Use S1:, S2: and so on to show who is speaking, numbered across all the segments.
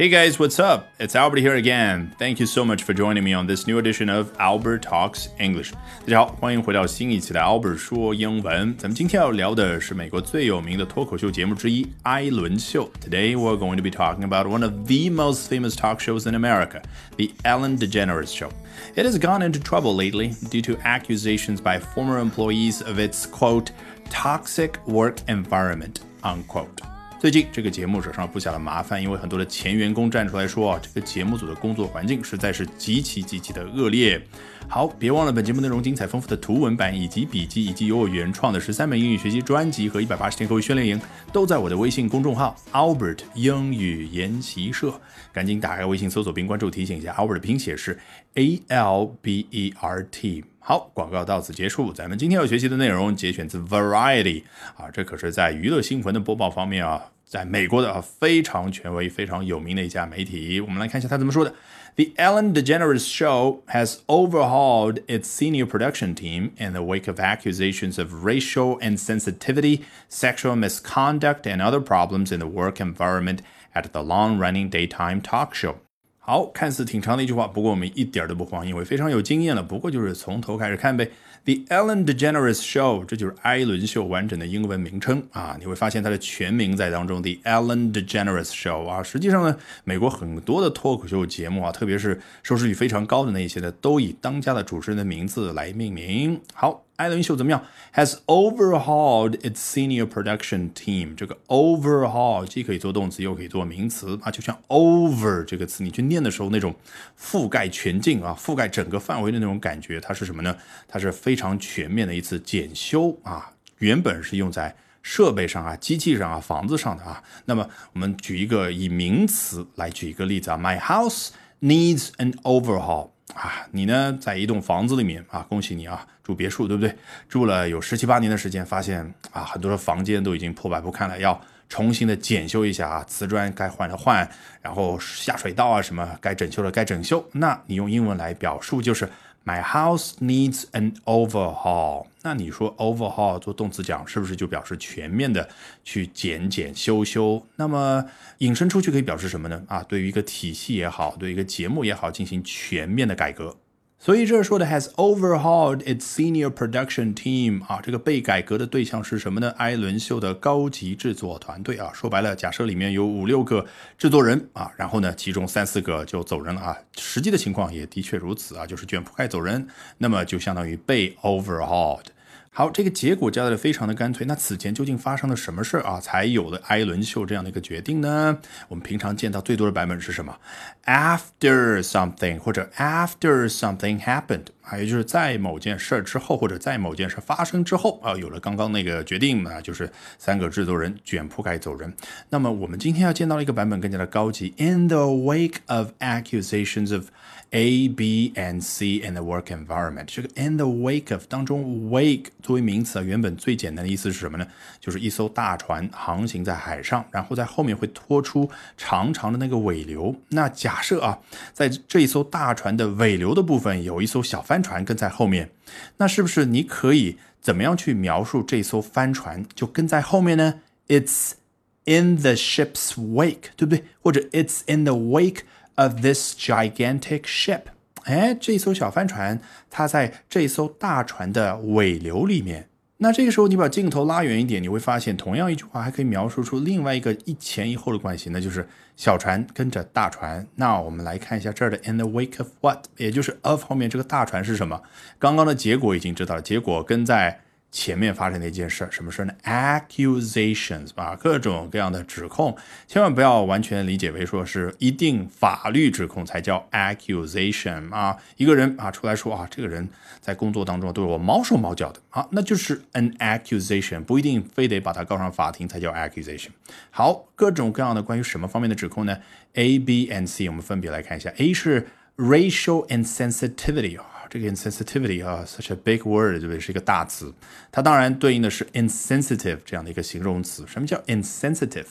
S1: Hey guys, what's up? It's Albert here again. Thank you so much for joining me on this new edition of Albert Talks English. 大家好，欢迎回到新一期的 Albert 说英文。咱们今天要聊的是美国最有名的脱口秀节目之一——艾伦秀。Today we're going to be talking about one of the most famous talk shows in America, the Ellen DeGeneres Show. It has gone into trouble lately due to accusations by former employees of its quote toxic work environment unquote. 最近这个节目惹上了不小的麻烦，因为很多的前员工站出来说啊，这个节目组的工作环境实在是极其极其的恶劣。好，别忘了本节目内容精彩丰富的图文版以及笔记，以及由我原创的十三门英语学习专辑和一百八十天口语训练营，都在我的微信公众号 Albert 英语研习社。赶紧打开微信搜索并关注，提醒一下，Albert 的拼写是 A L B E R T。好，广告到此结束。咱们今天要学习的内容节选自 Variety 啊，这可是在娱乐新闻的播报方面啊。在美国的啊非常权威、非常有名的一家媒体，我们来看一下他怎么说的。The Ellen DeGeneres Show has overhauled its senior production team in the wake of accusations of racial insensitivity, sexual misconduct, and other problems in the work environment at the long-running daytime talk show. 好，看似挺长的一句话，不过我们一点都不慌，因为非常有经验了。不过就是从头开始看呗。The Ellen DeGeneres Show，这就是艾伦秀完整的英文名称啊。你会发现它的全名在当中，The Ellen DeGeneres Show 啊。实际上呢，美国很多的脱口秀节目啊，特别是收视率非常高的那些呢，都以当家的主持人的名字来命名。好。艾伦秀怎么样？Has overhauled its senior production team。这个 overhaul 既可以做动词，又可以做名词啊，就像 over 这个词，你去念的时候那种覆盖全境啊，覆盖整个范围的那种感觉，它是什么呢？它是非常全面的一次检修啊。原本是用在设备上啊、机器上啊、房子上的啊。那么我们举一个以名词来举一个例子啊，My house needs an overhaul。啊，你呢，在一栋房子里面啊，恭喜你啊，住别墅，对不对？住了有十七八年的时间，发现啊，很多的房间都已经破败不堪了，要重新的检修一下啊，瓷砖该换的换，然后下水道啊什么该整修的该整修。那你用英文来表述就是。My house needs an overhaul。那你说 overhaul 做动词讲，是不是就表示全面的去检检修修？那么引申出去可以表示什么呢？啊，对于一个体系也好，对一个节目也好，进行全面的改革。所以这说的 has overhauled its senior production team 啊，这个被改革的对象是什么呢？艾伦秀的高级制作团队。啊，说白了，假设里面有五六个制作人。啊，然后呢，其中三四个就走人了。啊，实际的情况也的确如此。啊，就是卷铺盖走人，那么就相当于被 overhauled。好，这个结果交代的非常的干脆。那此前究竟发生了什么事儿啊，才有了艾伦秀这样的一个决定呢？我们平常见到最多的版本是什么？After something 或者 After something happened 啊，也就是在某件事之后，或者在某件事发生之后啊，有了刚刚那个决定啊，就是三个制作人卷铺盖走人。那么我们今天要见到一个版本更加的高级，In the wake of accusations of A, B and C in the work environment，这个 in the wake of 当中，wake 作为名词啊，原本最简单的意思是什么呢？就是一艘大船航行在海上，然后在后面会拖出长长的那个尾流。那假设啊，在这一艘大船的尾流的部分有一艘小帆船跟在后面，那是不是你可以怎么样去描述这艘帆船就跟在后面呢？It's in the ship's wake，对不对？或者 It's in the wake。of this gigantic ship，哎，这艘小帆船，它在这艘大船的尾流里面。那这个时候，你把镜头拉远一点，你会发现，同样一句话还可以描述出另外一个一前一后的关系，那就是小船跟着大船。那我们来看一下这儿的 in the wake of what，也就是 of 后面这个大船是什么？刚刚的结果已经知道了，结果跟在。前面发生的一件事，什么事呢？Accusations 啊，各种各样的指控，千万不要完全理解为说是一定法律指控才叫 accusation 啊。一个人啊出来说啊，这个人在工作当中对我毛手毛脚的啊，那就是 an accusation，不一定非得把他告上法庭才叫 accusation。好，各种各样的关于什么方面的指控呢？A、B、N、C，我们分别来看一下。A 是 racial insensitivity 啊。这个 insensitivity 啊，such a big word，对不对？是一个大词。它当然对应的是 insensitive 这样的一个形容词。什么叫 insensitive？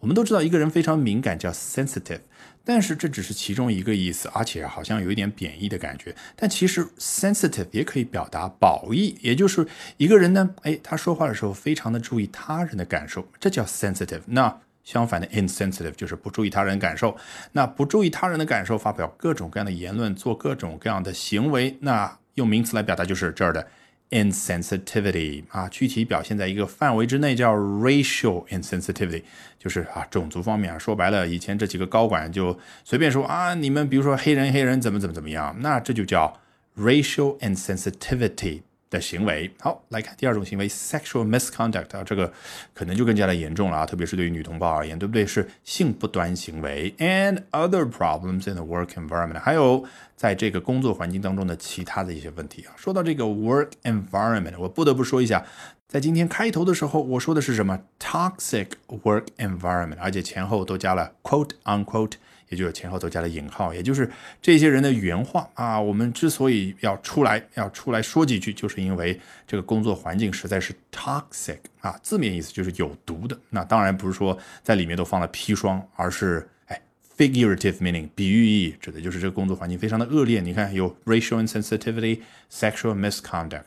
S1: 我们都知道一个人非常敏感叫 sensitive，但是这只是其中一个意思，而且好像有一点贬义的感觉。但其实 sensitive 也可以表达褒义，也就是一个人呢，哎，他说话的时候非常的注意他人的感受，这叫 sensitive。那相反的 insensitive 就是不注意他人感受。那不注意他人的感受，发表各种各样的言论，做各种各样的行为，那用名词来表达就是这儿的 insensitivity 啊。具体表现在一个范围之内，叫 racial insensitivity，就是啊种族方面啊。说白了，以前这几个高管就随便说啊，你们比如说黑人黑人怎么怎么怎么样，那这就叫 racial insensitivity。的行为，好来看第二种行为，sexual misconduct 啊，这个可能就更加的严重了啊，特别是对于女同胞而言，对不对？是性不端行为，and other problems in the work environment，还有在这个工作环境当中的其他的一些问题啊。说到这个 work environment，我不得不说一下，在今天开头的时候，我说的是什么？toxic work environment，而且前后都加了 quote unquote。也就是前后都加了引号，也就是这些人的原话啊。我们之所以要出来要出来说几句，就是因为这个工作环境实在是 toxic 啊，字面意思就是有毒的。那当然不是说在里面都放了砒霜，而是哎 figurative meaning 比喻意，指的就是这个工作环境非常的恶劣。你看有 racial insensitivity、sexual misconduct。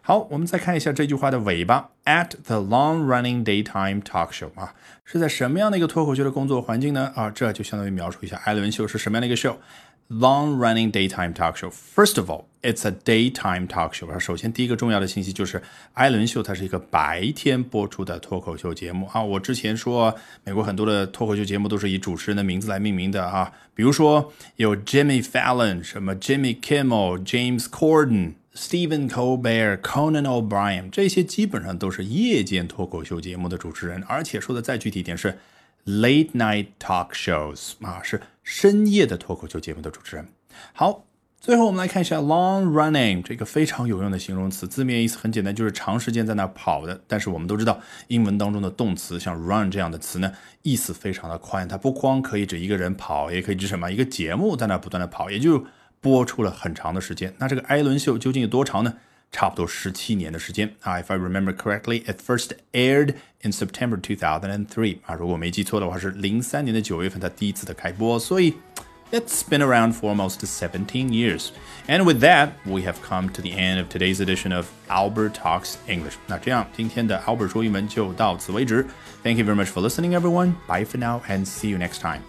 S1: 好，我们再看一下这句话的尾巴，at the long-running daytime talk show 啊，是在什么样的一个脱口秀的工作环境呢？啊，这就相当于描述一下艾伦秀是什么样的一个 show。Long-running daytime talk show. First of all, it's a daytime talk show. 首先，第一个重要的信息就是，艾伦秀它是一个白天播出的脱口秀节目啊。我之前说，美国很多的脱口秀节目都是以主持人的名字来命名的啊，比如说有 Jimmy Fallon，什么 Jimmy Kimmel、James Corden。Stephen Colbert、Conan O'Brien，这些基本上都是夜间脱口秀节目的主持人，而且说的再具体一点是 late night talk shows 啊，是深夜的脱口秀节目的主持人。好，最后我们来看一下 long running 这个非常有用的形容词，字面意思很简单，就是长时间在那跑的。但是我们都知道，英文当中的动词像 run 这样的词呢，意思非常的宽，它不光可以指一个人跑，也可以指什么？一个节目在那不断的跑，也就。播出了很长的时间，那这个艾伦秀究竟有多长呢？差不多十七年的时间啊。If I remember correctly, it first aired in September 2003啊，如果我没记错的话，是零三年的九月份它第一次的开播，所以 it's been around for almost 17 years. And with that, we have come to the end of today's edition of Albert Talks English. 那这样，今天的 Albert 说英文就到此为止。Thank you very much for listening, everyone. Bye for now, and see you next time.